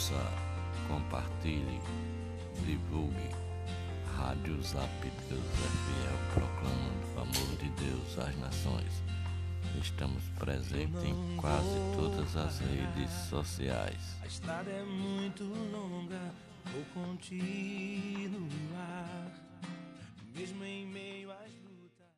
Ouça, compartilhe, divulgue. Rádio Zap Deus é fiel, proclamando o amor de Deus às nações. Estamos presentes em quase todas as redes sociais. A estrada é muito longa, vou continuar, mesmo em meio